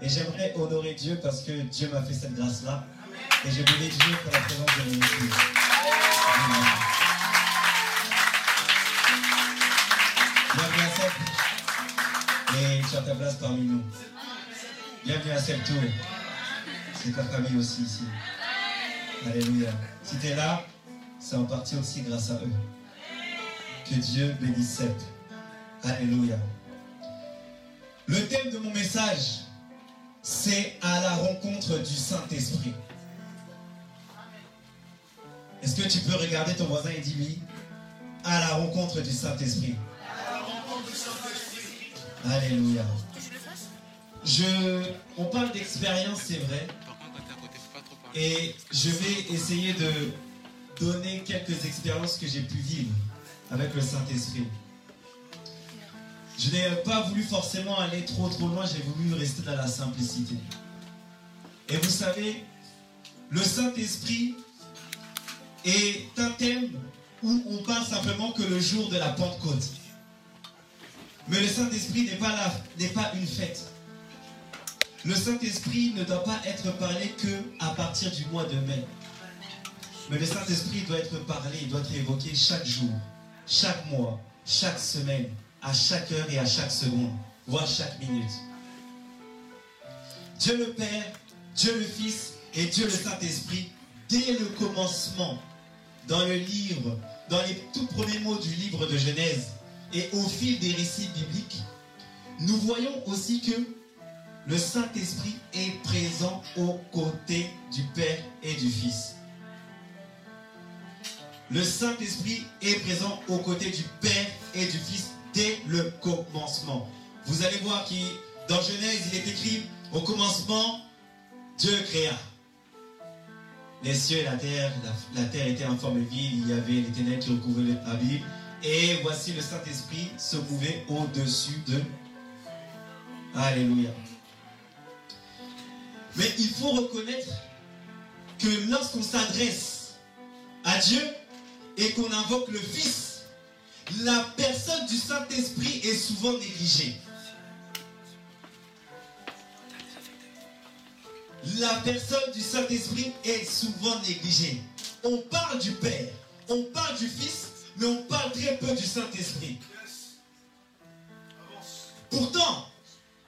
Et j'aimerais honorer Dieu parce que Dieu m'a fait cette grâce-là. Et je bénis Dieu pour la présence de mon. Bienvenue à Seb. Et tu as ta place parmi nous. Bienvenue à Seb Tour. C'est ta famille aussi ici. Alléluia. Si tu es là, c'est en partie aussi grâce à eux. Que Dieu bénisse Seb. Alléluia. Le thème de mon message, c'est à la rencontre du Saint-Esprit. Est-ce que tu peux regarder ton voisin et dire oui À la rencontre du Saint-Esprit? Alléluia. Je, on parle d'expérience, c'est vrai. Et je vais essayer de donner quelques expériences que j'ai pu vivre avec le Saint-Esprit. Je n'ai pas voulu forcément aller trop trop loin, j'ai voulu rester dans la simplicité. Et vous savez, le Saint-Esprit est un thème où on parle simplement que le jour de la Pentecôte. Mais le Saint-Esprit n'est pas là, n'est pas une fête. Le Saint-Esprit ne doit pas être parlé que à partir du mois de mai. Mais le Saint-Esprit doit être parlé, il doit être évoqué chaque jour, chaque mois, chaque semaine, à chaque heure et à chaque seconde, voire chaque minute. Dieu le Père, Dieu le Fils et Dieu le Saint-Esprit, dès le commencement, dans le livre, dans les tout premiers mots du livre de Genèse et au fil des récits bibliques, nous voyons aussi que le Saint-Esprit est présent aux côtés du Père et du Fils. Le Saint-Esprit est présent aux côtés du Père et du Fils le commencement. Vous allez voir que dans Genèse, il est écrit au commencement, Dieu créa. Les cieux et la terre, la, la terre était en forme vide, il y avait les ténèbres qui recouvraient l'abîme. Et voici le Saint-Esprit se mouvait au-dessus de. Alléluia. Mais il faut reconnaître que lorsqu'on s'adresse à Dieu et qu'on invoque le Fils, la personne du Saint-Esprit est souvent négligée. La personne du Saint-Esprit est souvent négligée. On parle du Père, on parle du Fils, mais on parle très peu du Saint-Esprit. Pourtant,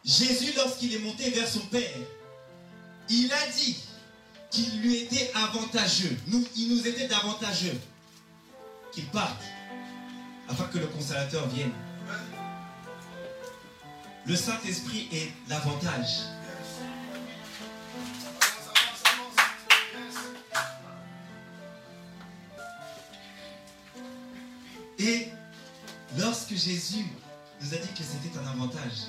Jésus, lorsqu'il est monté vers son Père, il a dit qu'il lui était avantageux, il nous était avantageux qu'il parte afin que le consolateur vienne. Le Saint-Esprit est l'avantage. Et lorsque Jésus nous a dit que c'était un avantage,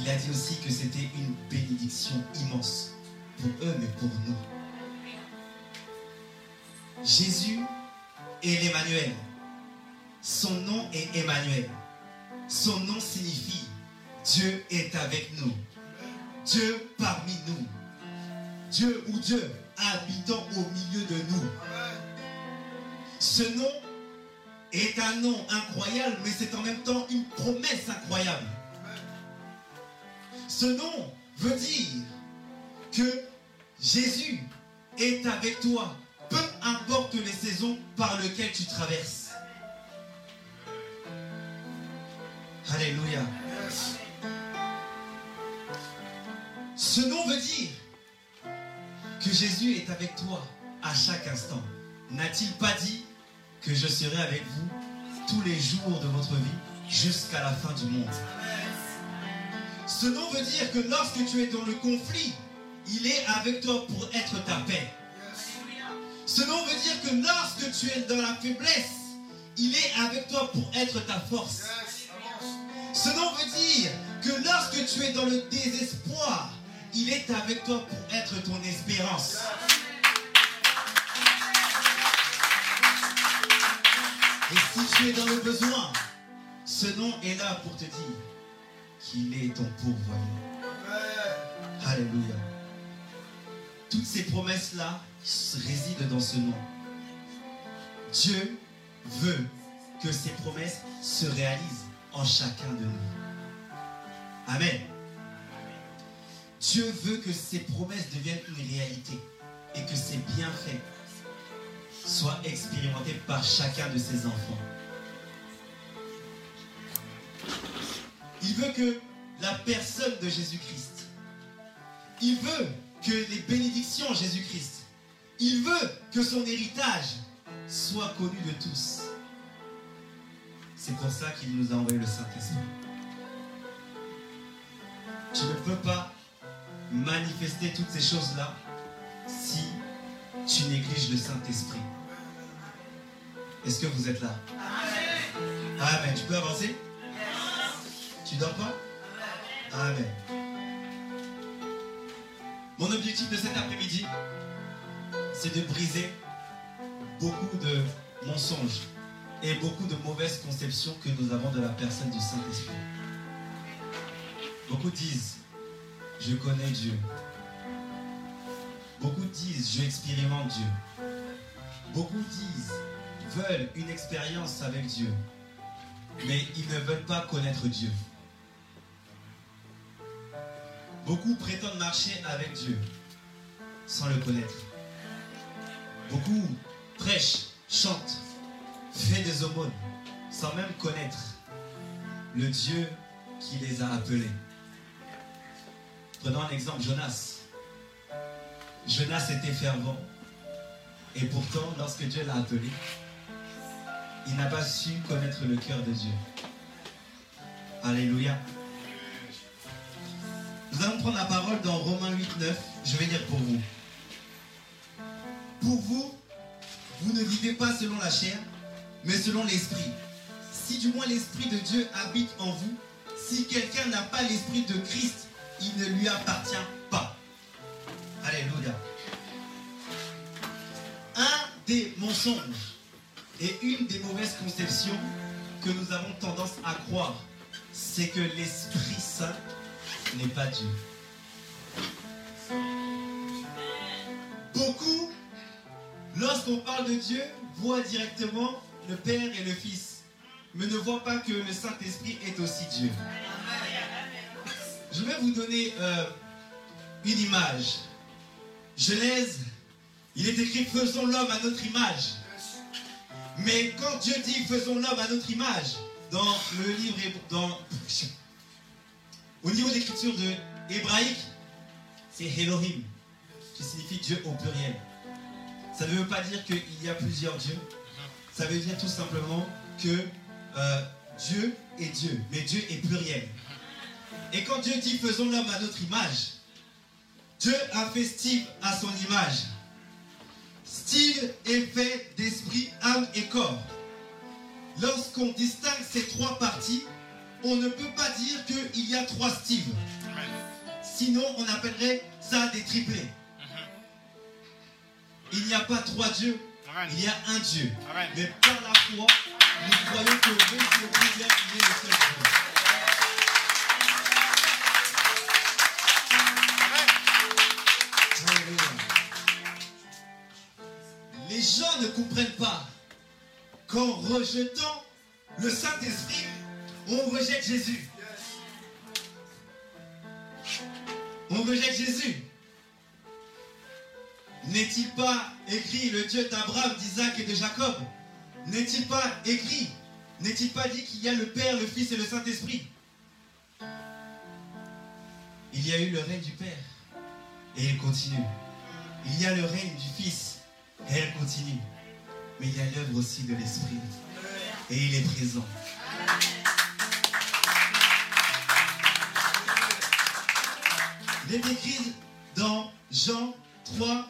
il a dit aussi que c'était une bénédiction immense pour eux, mais pour nous. Jésus est l'Emmanuel. Son nom est Emmanuel. Son nom signifie Dieu est avec nous. Dieu parmi nous. Dieu ou Dieu habitant au milieu de nous. Ce nom est un nom incroyable, mais c'est en même temps une promesse incroyable. Ce nom veut dire que Jésus est avec toi, peu importe les saisons par lesquelles tu traverses. Alléluia. Ce nom veut dire que Jésus est avec toi à chaque instant. N'a-t-il pas dit que je serai avec vous tous les jours de votre vie jusqu'à la fin du monde? Ce nom veut dire que lorsque tu es dans le conflit, il est avec toi pour être ta paix. Ce nom veut dire que lorsque tu es dans la faiblesse, il est avec toi pour être ta force. Ce nom veut dire que lorsque tu es dans le désespoir, il est avec toi pour être ton espérance. Et si tu es dans le besoin, ce nom est là pour te dire qu'il est ton pourvoyeur. Alléluia. Toutes ces promesses-là résident dans ce nom. Dieu veut que ces promesses se réalisent en chacun de nous. Amen. Dieu veut que ses promesses deviennent une réalité et que ses bienfaits soient expérimentés par chacun de ses enfants. Il veut que la personne de Jésus-Christ, il veut que les bénédictions Jésus-Christ, il veut que son héritage soit connu de tous. C'est pour ça qu'il nous a envoyé le Saint-Esprit. Tu ne peux pas manifester toutes ces choses-là si tu négliges le Saint-Esprit. Est-ce que vous êtes là? Amen. Tu peux avancer? Tu dors pas? Amen. Mon objectif de cet après-midi, c'est de briser beaucoup de mensonges et beaucoup de mauvaises conceptions que nous avons de la personne du Saint-Esprit. Beaucoup disent, je connais Dieu. Beaucoup disent, je expérimente Dieu. Beaucoup disent, veulent une expérience avec Dieu, mais ils ne veulent pas connaître Dieu. Beaucoup prétendent marcher avec Dieu sans le connaître. Beaucoup prêchent, chantent, font des aumônes sans même connaître le Dieu qui les a appelés. Prenons un exemple, Jonas. Jonas était fervent. Et pourtant, lorsque Dieu l'a appelé, il n'a pas su connaître le cœur de Dieu. Alléluia. Nous allons prendre la parole dans Romains 8, 9. Je vais dire pour vous. Pour vous, vous ne vivez pas selon la chair, mais selon l'esprit. Si du moins l'esprit de Dieu habite en vous, si quelqu'un n'a pas l'esprit de Christ, il ne lui appartient pas. Alléluia. Un des mensonges et une des mauvaises conceptions que nous avons tendance à croire, c'est que l'Esprit Saint n'est pas Dieu. Beaucoup, lorsqu'on parle de Dieu, voient directement le Père et le Fils, mais ne voient pas que le Saint-Esprit est aussi Dieu. Je vais vous donner euh, une image. Genèse, il est écrit faisons l'homme à notre image. Mais quand Dieu dit faisons l'homme à notre image, dans le livre, dans, au niveau d'écriture de hébraïque, c'est Elohim, qui signifie Dieu au pluriel. Ça ne veut pas dire qu'il y a plusieurs dieux. Ça veut dire tout simplement que euh, Dieu est Dieu, mais Dieu est pluriel. Et quand Dieu dit faisons l'homme à notre image, Dieu a fait Steve à son image. Steve est fait d'esprit, âme et corps. Lorsqu'on distingue ces trois parties, on ne peut pas dire qu'il y a trois Steve. Sinon, on appellerait ça des triplés. Il n'y a pas trois dieux, il y a un Dieu. Mais par la foi, nous croyons que Dieu est le est le seul Dieu. Les gens ne comprennent pas qu'en rejetant le Saint-Esprit, on rejette Jésus. On rejette Jésus. N'est-il pas écrit le Dieu d'Abraham, d'Isaac et de Jacob N'est-il pas écrit N'est-il pas dit qu'il y a le Père, le Fils et le Saint-Esprit? Il y a eu le règne du Père et il continue. Il y a le règne du Fils et elle continue. Mais il y a l'œuvre aussi de l'Esprit et il est présent. Il est écrit dans Jean 3,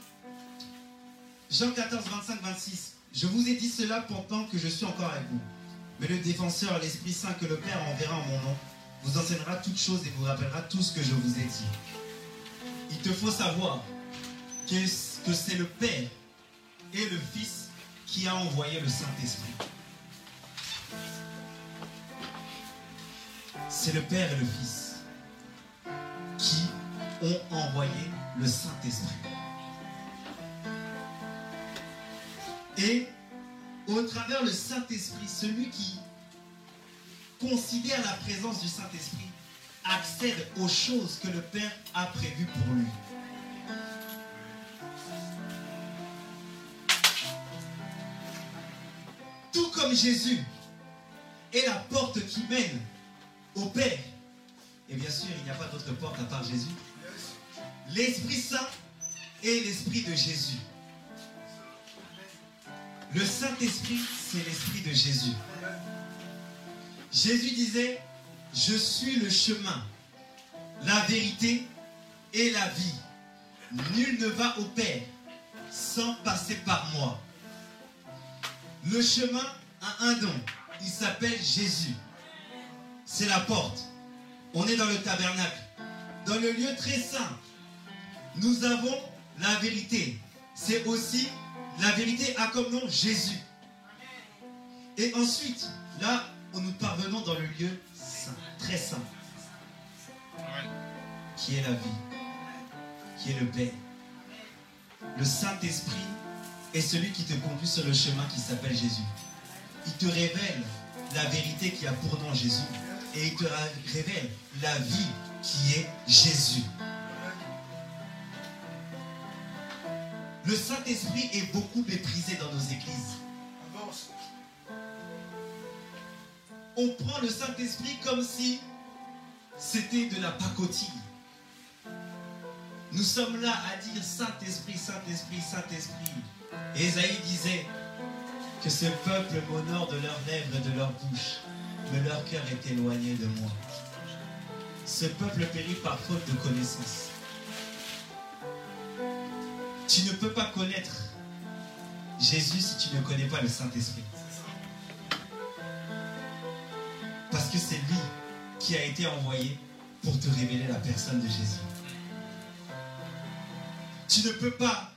Jean 14, 25, 26. Je vous ai dit cela pendant que je suis encore avec vous. Mais le défenseur, l'Esprit Saint que le Père enverra en mon nom, vous enseignera toutes choses et vous rappellera tout ce que je vous ai dit. Il te faut savoir que c'est le Père et le Fils qui a envoyé le Saint-Esprit. C'est le Père et le Fils qui ont envoyé le Saint-Esprit. Et au travers le Saint-Esprit, celui qui considère la présence du Saint-Esprit accède aux choses que le Père a prévues pour lui. Tout comme Jésus est la porte qui mène au Père. Et bien sûr, il n'y a pas d'autre porte à part Jésus. L'Esprit Saint est l'Esprit de Jésus. Le Saint-Esprit, c'est l'Esprit de Jésus. Jésus disait, je suis le chemin, la vérité et la vie. Nul ne va au Père sans passer par moi. Le chemin a un don. Il s'appelle Jésus. C'est la porte. On est dans le tabernacle. Dans le lieu très saint. Nous avons la vérité. C'est aussi la vérité a comme nom Jésus. Et ensuite, là, nous parvenons dans le lieu saint, très saint, qui est la vie, qui est le Père. Le Saint-Esprit est celui qui te conduit sur le chemin qui s'appelle Jésus. Il te révèle la vérité qui a pour nom Jésus. Et il te révèle la vie qui est Jésus. Le Saint-Esprit est beaucoup méprisé dans nos églises. On prend le Saint-Esprit comme si c'était de la pacotille. Nous sommes là à dire Saint-Esprit, Saint-Esprit, Saint-Esprit. Esaïe disait que ce peuple m'honore de leurs lèvres et de leur bouche, mais leur cœur est éloigné de moi. Ce peuple périt par faute de connaissance. Tu ne peux pas connaître Jésus si tu ne connais pas le Saint-Esprit. Parce que c'est lui qui a été envoyé pour te révéler la personne de Jésus. Tu ne peux pas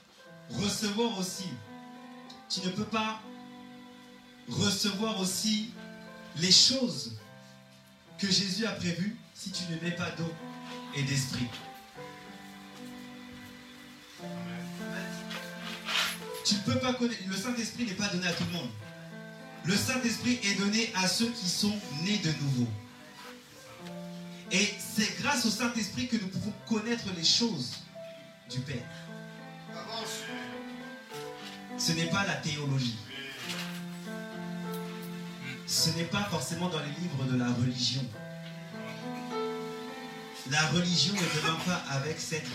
recevoir aussi, tu ne peux pas recevoir aussi les choses que Jésus a prévues si tu ne mets pas d'eau et d'esprit. Tu peux pas connaître. Le Saint-Esprit n'est pas donné à tout le monde. Le Saint-Esprit est donné à ceux qui sont nés de nouveau. Et c'est grâce au Saint-Esprit que nous pouvons connaître les choses du Père. Ce n'est pas la théologie. Ce n'est pas forcément dans les livres de la religion. La religion ne demande pas avec cette,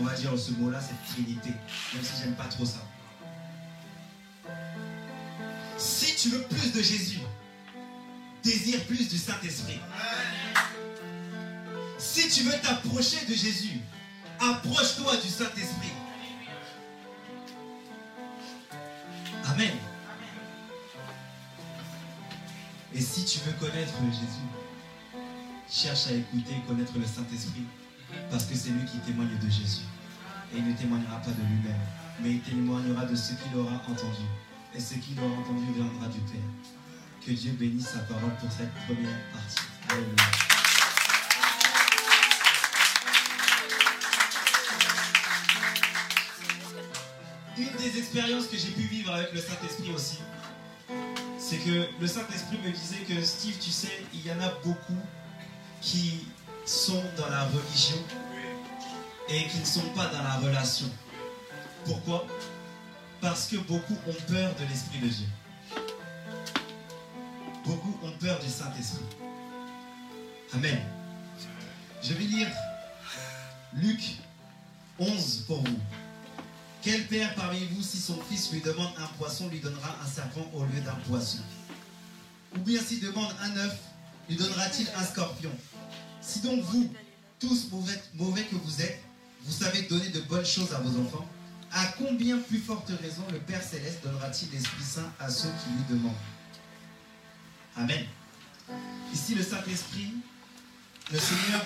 on va dire ce mot-là, cette trinité. Même si j'aime pas trop ça. Tu veux plus de Jésus, désire plus du Saint-Esprit. Si tu veux t'approcher de Jésus, approche-toi du Saint-Esprit. Amen. Et si tu veux connaître Jésus, cherche à écouter et connaître le Saint-Esprit, parce que c'est lui qui témoigne de Jésus. Et il ne témoignera pas de lui-même, mais il témoignera de ce qu'il aura entendu. Et ce qu'il aura entendu viendra du Père. Que Dieu bénisse sa parole pour cette première partie. Alléluia. Une des expériences que j'ai pu vivre avec le Saint-Esprit aussi, c'est que le Saint-Esprit me disait que Steve, tu sais, il y en a beaucoup qui sont dans la religion et qui ne sont pas dans la relation. Pourquoi? Parce que beaucoup ont peur de l'Esprit de Dieu. Beaucoup ont peur du Saint-Esprit. Amen. Je vais lire Luc 11 pour vous. Quel père parmi vous, si son fils lui demande un poisson, lui donnera un serpent au lieu d'un poisson? Ou bien s'il demande un œuf, lui donnera-t-il un scorpion? Si donc vous, tous mauvais, mauvais que vous êtes, vous savez donner de bonnes choses à vos enfants, à combien plus forte raison le Père céleste donnera-t-il l'Esprit Saint à ceux qui lui demandent? Amen. Ici, le Saint-Esprit, le Seigneur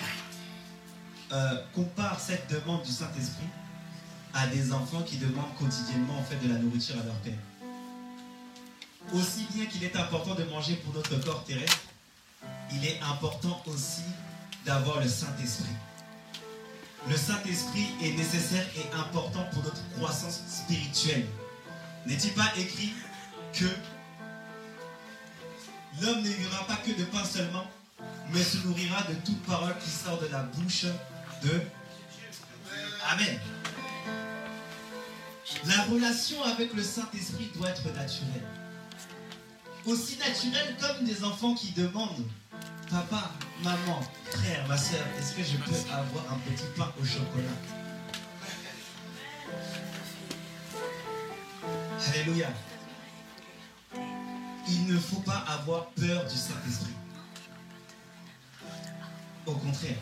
euh, compare cette demande du Saint-Esprit à des enfants qui demandent quotidiennement en fait de la nourriture à leur père. Aussi bien qu'il est important de manger pour notre corps terrestre, il est important aussi d'avoir le Saint-Esprit. Le Saint-Esprit est nécessaire et important pour notre croissance spirituelle. N'est-il pas écrit que l'homme ne vivra pas que de pain seulement, mais se nourrira de toute parole qui sort de la bouche de Amen. La relation avec le Saint-Esprit doit être naturelle. Aussi naturelle comme des enfants qui demandent Papa, maman, frère, ma soeur, est-ce que je peux avoir un petit pain au chocolat? Alléluia. Il ne faut pas avoir peur du Saint-Esprit. Au contraire,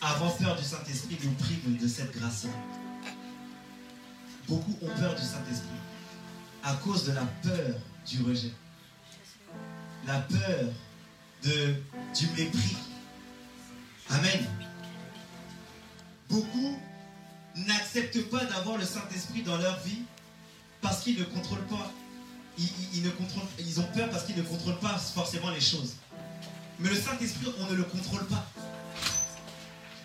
avoir peur du Saint-Esprit nous prive de cette grâce-là. Beaucoup ont peur du Saint-Esprit à cause de la peur du rejet, la peur de, du mépris. Amen. Beaucoup n'acceptent pas d'avoir le Saint-Esprit dans leur vie parce qu'ils ne contrôlent pas. Ils, ils ont peur parce qu'ils ne contrôlent pas forcément les choses. Mais le Saint-Esprit, on ne le contrôle pas.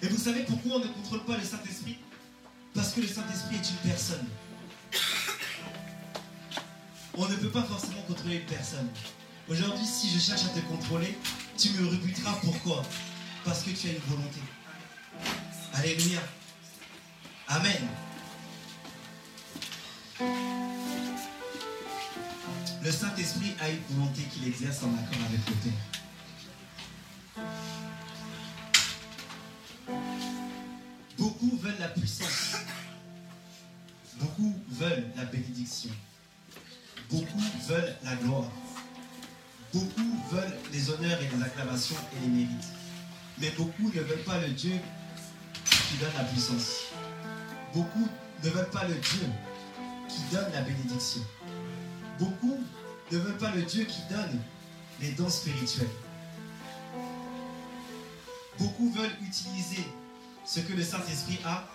Et vous savez pourquoi on ne contrôle pas le Saint-Esprit? Parce que le Saint-Esprit est une personne. On ne peut pas forcément contrôler une personne. Aujourd'hui, si je cherche à te contrôler, tu me rebuteras. Pourquoi? Parce que tu as une volonté. Alléluia. Amen. Le Saint-Esprit a une volonté qu'il exerce en accord avec le Père. Beaucoup veulent la puissance. Beaucoup veulent la bénédiction. Beaucoup veulent la gloire. Beaucoup veulent les honneurs et les acclamations et les mérites. Mais beaucoup ne veulent pas le Dieu qui donne la puissance. Beaucoup ne veulent pas le Dieu qui donne la bénédiction. Beaucoup ne veulent pas le Dieu qui donne les dons spirituels. Beaucoup veulent utiliser ce que le Saint-Esprit a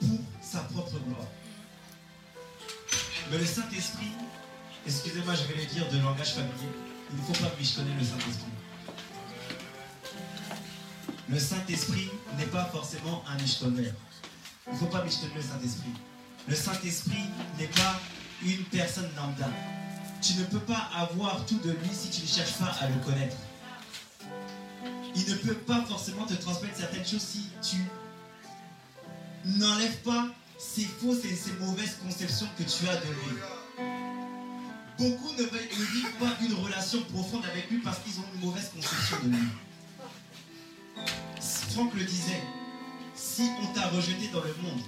pour sa propre gloire. Mais le Saint-Esprit, excusez-moi, je vais le dire de langage familier, il ne faut pas michetonner le Saint-Esprit? Le Saint-Esprit n'est pas forcément un michetonneur. Il ne faut pas michetonner le Saint-Esprit? Le Saint-Esprit n'est pas une personne lambda. Tu ne peux pas avoir tout de lui si tu ne cherches pas à le connaître. Il ne peut pas forcément te transmettre certaines choses si tu n'enlèves pas ces fausses et ces mauvaises conceptions que tu as de lui. Beaucoup ne, vivent pas une relation profonde avec lui parce qu'ils ont une mauvaise conception de lui. Franck le disait, si on t'a rejeté dans le monde,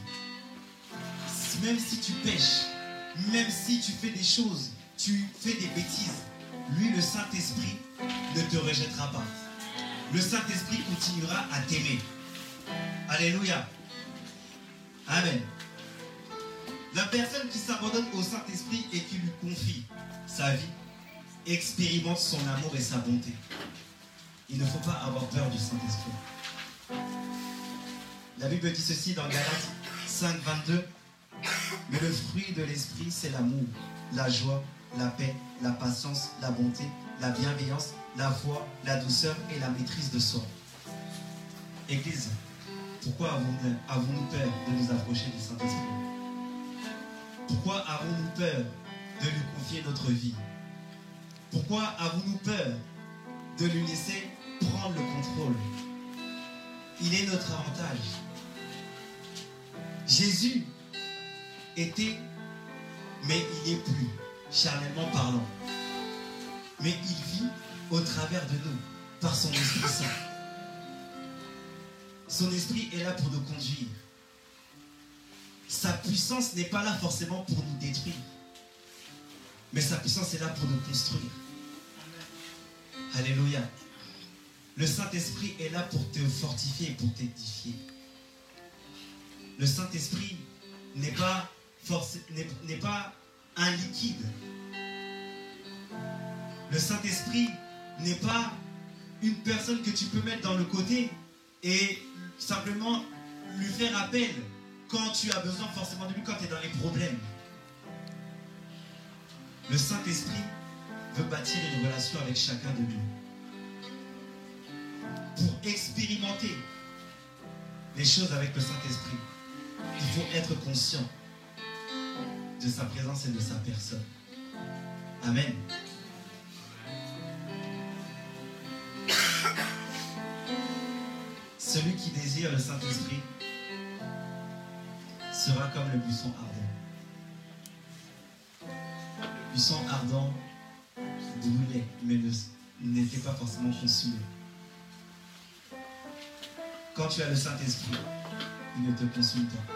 même si tu pêches, même si tu fais des choses, tu fais des bêtises, lui, le Saint-Esprit, ne te rejettera pas. Le Saint-Esprit continuera à t'aimer. Alléluia. Amen. La personne qui s'abandonne au Saint-Esprit et qui lui confie sa vie expérimente son amour et sa bonté. Il ne faut pas avoir peur du Saint-Esprit. La Bible dit ceci dans Galates 5, 22. Mais le fruit de l'Esprit, c'est l'amour, la joie, la paix, la patience, la bonté, la bienveillance, la foi, la douceur et la maîtrise de soi. Église, pourquoi avons-nous peur de nous approcher du Saint-Esprit? Pourquoi avons-nous peur de lui confier notre vie Pourquoi avons-nous peur de lui laisser prendre le contrôle Il est notre avantage. Jésus était, mais il n'est plus, charnellement parlant. Mais il vit au travers de nous, par son Esprit Saint. Son esprit est là pour nous conduire. Sa puissance n'est pas là forcément pour nous détruire. Mais sa puissance est là pour nous construire. Alléluia. Le Saint-Esprit est là pour te fortifier et pour t'édifier. Le Saint-Esprit n'est pas, n'est pas un liquide. Le Saint-Esprit n'est pas une personne que tu peux mettre dans le côté et simplement lui faire appel quand tu as besoin forcément de lui, quand tu es dans les problèmes. Le Saint-Esprit veut bâtir une relation avec chacun de nous. Pour expérimenter les choses avec le Saint-Esprit, il faut être conscient de sa présence et de sa personne. Amen. celui qui désire le Saint-Esprit sera comme le buisson ardent. Le buisson ardent brûlait, mais n'était pas forcément consumé. Quand tu as le Saint-Esprit, il ne te consume pas.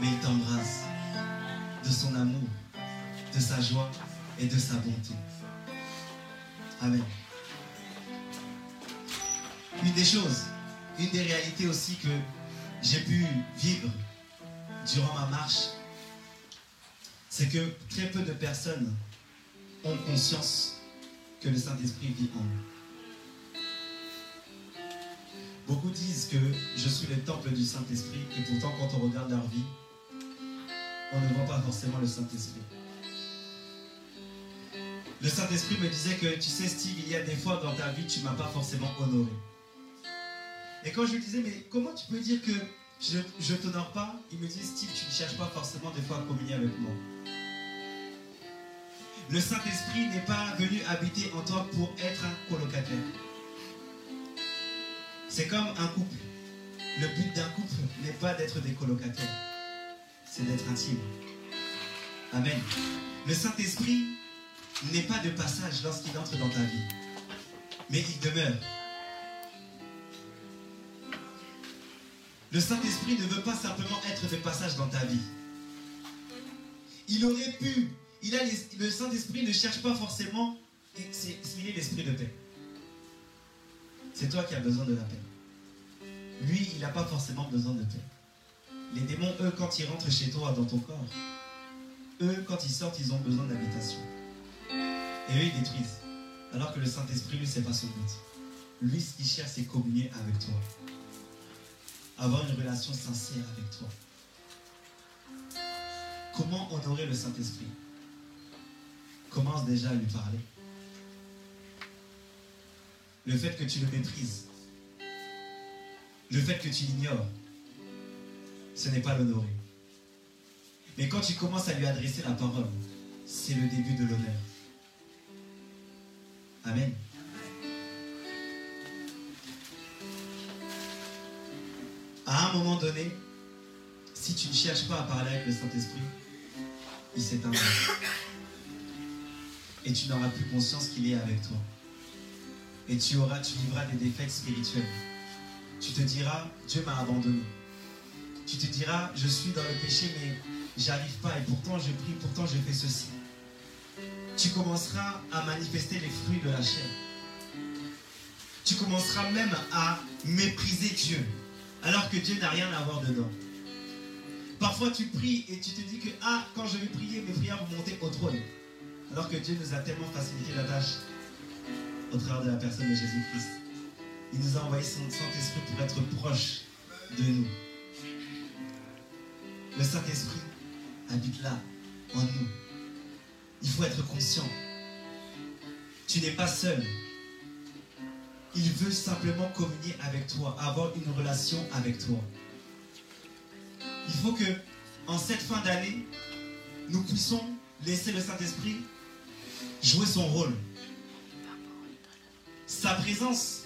Mais il t'embrasse de son amour, de sa joie et de sa bonté. Amen. Une des choses, une des réalités aussi que j'ai pu vivre durant ma marche, c'est que très peu de personnes ont conscience que le Saint-Esprit vit en eux. Beaucoup disent que je suis le temple du Saint-Esprit et pourtant quand on regarde leur vie, on ne voit pas forcément le Saint-Esprit. Le Saint-Esprit me disait que, tu sais Steve, il y a des fois dans ta vie, tu ne m'as pas forcément honoré. Et quand je lui disais, mais comment tu peux dire que je ne t'honore pas Il me dit, Steve, tu ne cherches pas forcément des fois à communier avec moi. Le Saint-Esprit n'est pas venu habiter en toi pour être un colocataire. C'est comme un couple. Le but d'un couple n'est pas d'être des colocataires, c'est d'être intime. Amen. Le Saint-Esprit n'est pas de passage lorsqu'il entre dans ta vie, mais il demeure. Le Saint-Esprit ne veut pas simplement être de passage dans ta vie. Il aurait pu, il le Saint-Esprit ne cherche pas forcément, c'est est l'esprit de paix. C'est toi qui as besoin de la paix. Lui, il n'a pas forcément besoin de paix. Les démons, eux, quand ils rentrent chez toi, dans ton corps, eux, quand ils sortent, ils ont besoin d'habitation. Et eux, ils détruisent. Alors que le Saint-Esprit, lui, c'est pas son but. Lui, ce qu'il cherche, c'est communier avec toi avoir une relation sincère avec toi. Comment honorer le Saint-Esprit? Commence déjà à lui parler. Le fait que tu le méprises, le fait que tu l'ignores, ce n'est pas l'honorer. Mais quand tu commences à lui adresser la parole, c'est le début de l'honneur. Amen. À un moment donné, si tu ne cherches pas à parler avec le Saint-Esprit, il s'éteindra. Et tu n'auras plus conscience qu'il est avec toi. Et tu auras, tu vivras des défaites spirituelles. Tu te diras, Dieu m'a abandonné. Tu te diras, je suis dans le péché, mais j'arrive pas. Et pourtant, je prie, pourtant, je fais ceci. Tu commenceras à manifester les fruits de la chair. Tu commenceras même à mépriser Dieu alors que Dieu n'a rien à voir dedans. Parfois tu pries et tu te dis que ah, quand je vais prier, mes prières vont monter au trône. Alors que Dieu nous a tellement facilité la tâche au travers de la personne de Jésus-Christ. Il nous a envoyé son Saint-Esprit pour être proche de nous. Le Saint-Esprit habite là, en nous. Il faut être conscient. Tu n'es pas seul. Il veut simplement communier avec toi, avoir une relation avec toi. Il faut que, en cette fin d'année, nous puissions laisser le Saint-Esprit jouer son rôle. Sa présence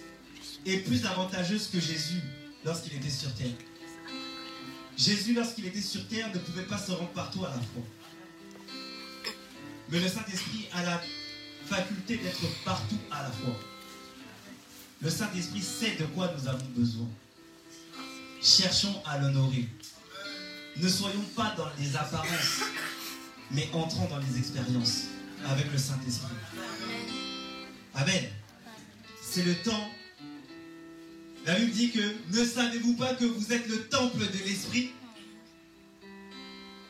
est plus avantageuse que Jésus lorsqu'il était sur terre. Jésus, lorsqu'il était sur terre, ne pouvait pas se rendre partout à la fois. Mais le Saint-Esprit a la faculté d'être partout à la fois. Le Saint-Esprit sait de quoi nous avons besoin. Cherchons à l'honorer. Ne soyons pas dans les apparences, mais entrons dans les expériences avec le Saint-Esprit. Amen. C'est le temps. La Bible dit que ne savez-vous pas que vous êtes le temple de l'Esprit?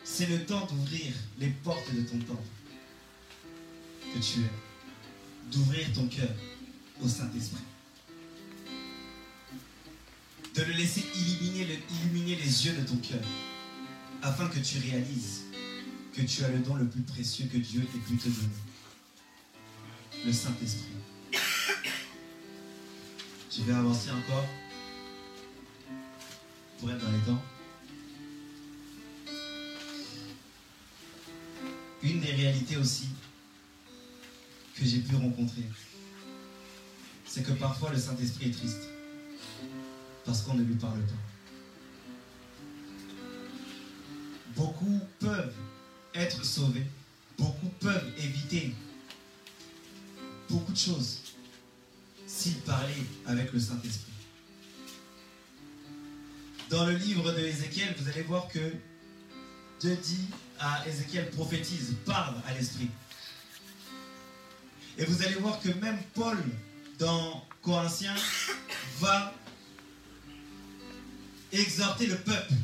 C'est le temps d'ouvrir les portes de ton temple que tu es. D'ouvrir ton cœur au Saint-Esprit de le laisser illuminer, les yeux de ton cœur, afin que tu réalises que tu as le don le plus précieux que Dieu ait pu te donner, le Saint-Esprit. Je vais avancer encore? Pour être dans les temps? Une des réalités aussi que j'ai pu rencontrer, c'est que parfois le Saint-Esprit est triste. Parce qu'on ne lui parle pas. Beaucoup peuvent être sauvés, beaucoup peuvent éviter beaucoup de choses s'ils parlaient avec le Saint-Esprit. Dans le livre de Ézéchiel, vous allez voir que Dieu dit à Ézéchiel, prophétise, parle à l'Esprit. Et vous allez voir que même Paul, dans Corinthiens, va exhorter le peuple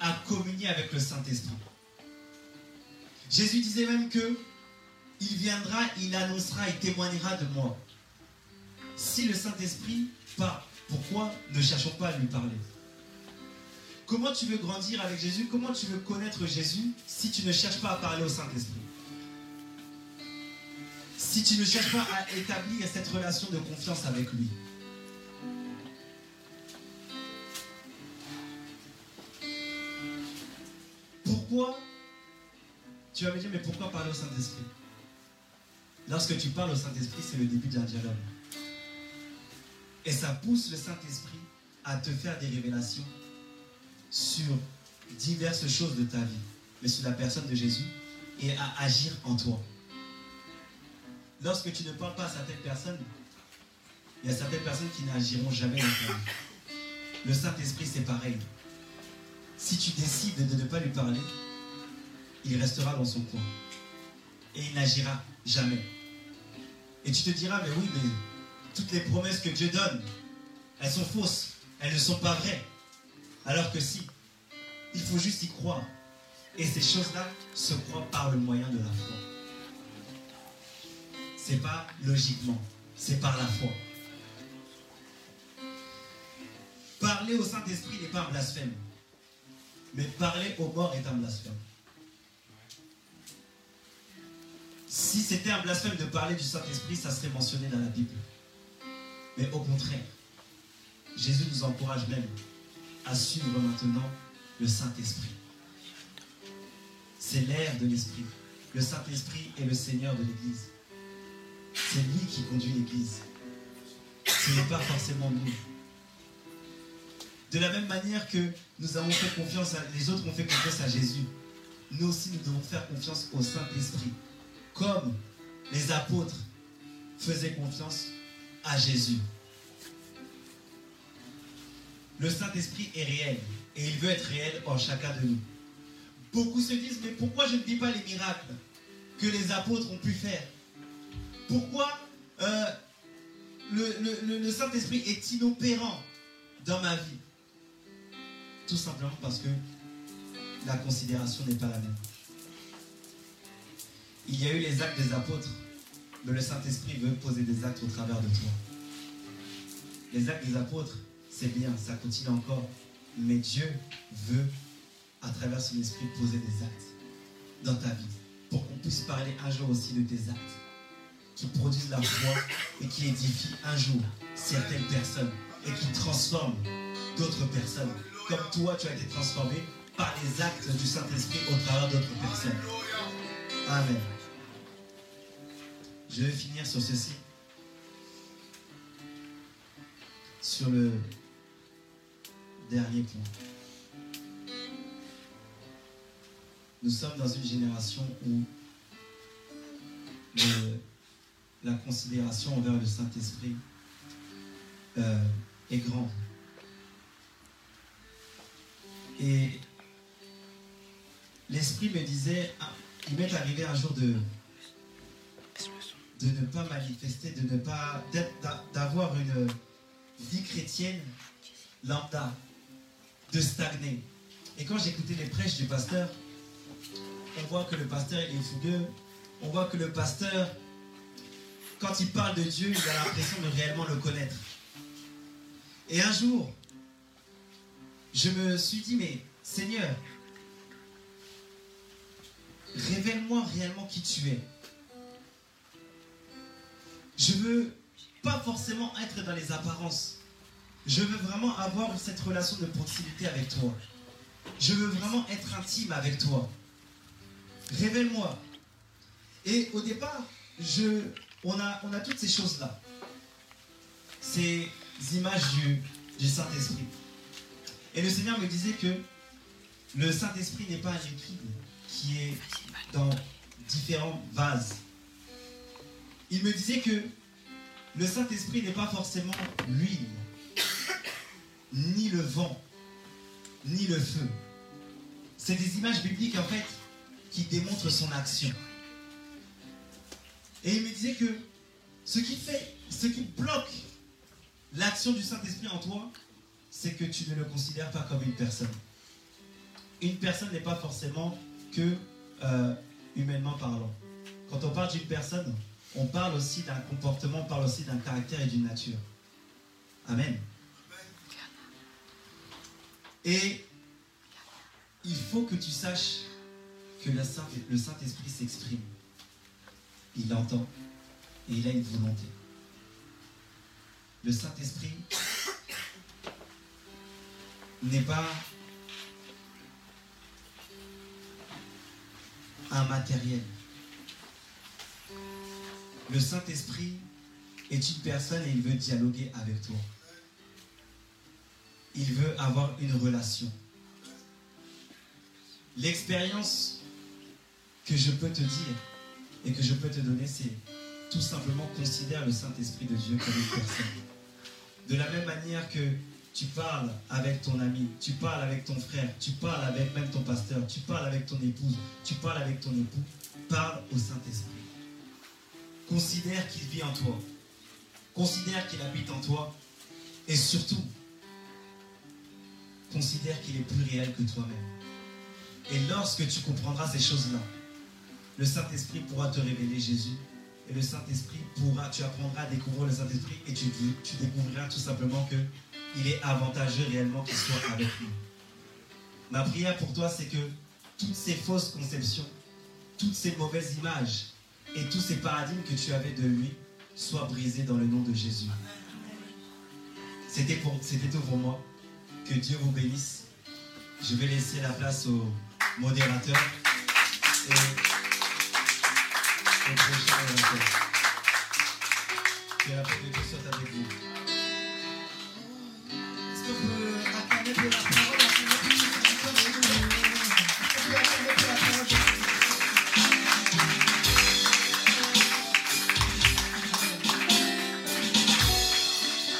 à communier avec le Saint-Esprit. Jésus disait même que il viendra, il annoncera, il témoignera de moi. Si le Saint-Esprit parle, pourquoi ne cherchons pas à lui parler? Comment tu veux grandir avec Jésus? Comment tu veux connaître Jésus si tu ne cherches pas à parler au Saint-Esprit? Si tu ne cherches pas à établir cette relation de confiance avec lui Tu vas me dire, mais pourquoi parler au Saint-Esprit? Lorsque tu parles au Saint-Esprit, c'est le début d'un dialogue. Et ça pousse le Saint-Esprit à te faire des révélations sur diverses choses de ta vie, mais sur la personne de Jésus et à agir en toi. Lorsque tu ne parles pas à certaines personnes, il y a certaines personnes qui n'agiront jamais dans ta vie. Le Saint-Esprit, c'est pareil. Si tu décides de ne pas lui parler, il restera dans son coin. Et il n'agira jamais. Et tu te diras, mais oui, mais toutes les promesses que Dieu donne, elles sont fausses. Elles ne sont pas vraies. Alors que si, il faut juste y croire. Et ces choses-là se croient par le moyen de la foi. C'est pas logiquement, c'est par la foi. Parler au Saint-Esprit n'est pas un blasphème. Mais parler aux morts est un blasphème. Si c'était un blasphème de parler du Saint-Esprit, ça serait mentionné dans la Bible. Mais au contraire, Jésus nous encourage même à suivre maintenant le Saint-Esprit. C'est l'air de l'Esprit. Le Saint-Esprit est le Seigneur de l'Église. C'est lui qui conduit l'Église. Ce n'est pas forcément nous. De la même manière que nous avons fait confiance, à, les autres ont fait confiance à Jésus, nous aussi nous devons faire confiance au Saint-Esprit. Comme les apôtres faisaient confiance à Jésus. Le Saint-Esprit est réel et il veut être réel en chacun de nous. Beaucoup se disent, mais pourquoi je ne dis pas les miracles que les apôtres ont pu faire? Pourquoi euh, le, le Saint-Esprit est inopérant dans ma vie? Tout simplement parce que la considération n'est pas la même. Il y a eu les actes des apôtres, mais le Saint-Esprit veut poser des actes au travers de toi. Les actes des apôtres, c'est bien, ça continue encore. Mais Dieu veut, à travers son esprit, poser des actes dans ta vie. Pour qu'on puisse parler un jour aussi de tes actes. Qui produisent la foi et qui édifient un jour certaines personnes. Et qui transforment d'autres personnes. Comme toi, tu as été transformé par les actes du Saint-Esprit au travers d'autres personnes. Amen. Je vais finir sur ceci. Sur le dernier point. Nous sommes dans une génération où la considération envers le Saint-Esprit euh, est grande. Et l'Esprit me disait, ah, il m'est arrivé un jour de, ne pas manifester, de ne pas, d'avoir une vie chrétienne lambda, de stagner. Et quand j'écoutais les prêches du pasteur, on voit que le pasteur est fougueux, on voit que le pasteur, quand il parle de Dieu, il a l'impression de réellement le connaître. Et un jour, je me suis dit, mais Seigneur, révèle-moi réellement qui tu es. Je veux pas forcément être dans les apparences. Je veux vraiment avoir cette relation de proximité avec toi. Je veux vraiment être intime avec toi. Révèle-moi. Et au départ, je, on, a, toutes ces choses-là. Ces images du, du Saint-Esprit. Et le Seigneur me disait que le Saint-Esprit n'est pas un liquide qui est dans différents vases. Il me disait que le Saint-Esprit n'est pas forcément l'huile, ni le vent, ni le feu. C'est des images bibliques en fait qui démontrent son action. Et il me disait que ce qui bloque l'action du Saint-Esprit en toi, c'est que tu ne le considères pas comme une personne. Une personne n'est pas forcément que euh, humainement parlant. Quand on parle d'une personne, on parle aussi d'un comportement, on parle aussi d'un caractère et d'une nature. Amen. Et il faut que tu saches que le Saint-Esprit s'exprime. Il entend et il a une volonté. Le Saint-Esprit n'est pas un matériel. Le Saint-Esprit est une personne et il veut dialoguer avec toi. Il veut avoir une relation. L'expérience que je peux te dire et que je peux te donner, c'est tout simplement considère le Saint-Esprit de Dieu comme une personne. De la même manière que tu parles avec ton ami, tu parles avec ton frère, tu parles avec même ton pasteur, tu parles avec ton épouse, tu parles avec ton époux, parle au Saint-Esprit. Considère qu'il vit en toi. Considère qu'il habite en toi. Et surtout, considère qu'il est plus réel que toi-même. Et lorsque tu comprendras ces choses-là, le Saint-Esprit pourra te révéler Jésus. Le Saint-Esprit pourra, tu apprendras à découvrir le Saint-Esprit et tu, découvriras tout simplement que il est avantageux réellement qu'il soit avec nous. Ma prière pour toi, c'est que toutes ces fausses conceptions, toutes ces mauvaises images et tous ces paradigmes que tu avais de lui soient brisés dans le nom de Jésus. C'était tout pour moi. Que Dieu vous bénisse. Je vais laisser la place au modérateur. Muito obrigado. Que a presença está aqui.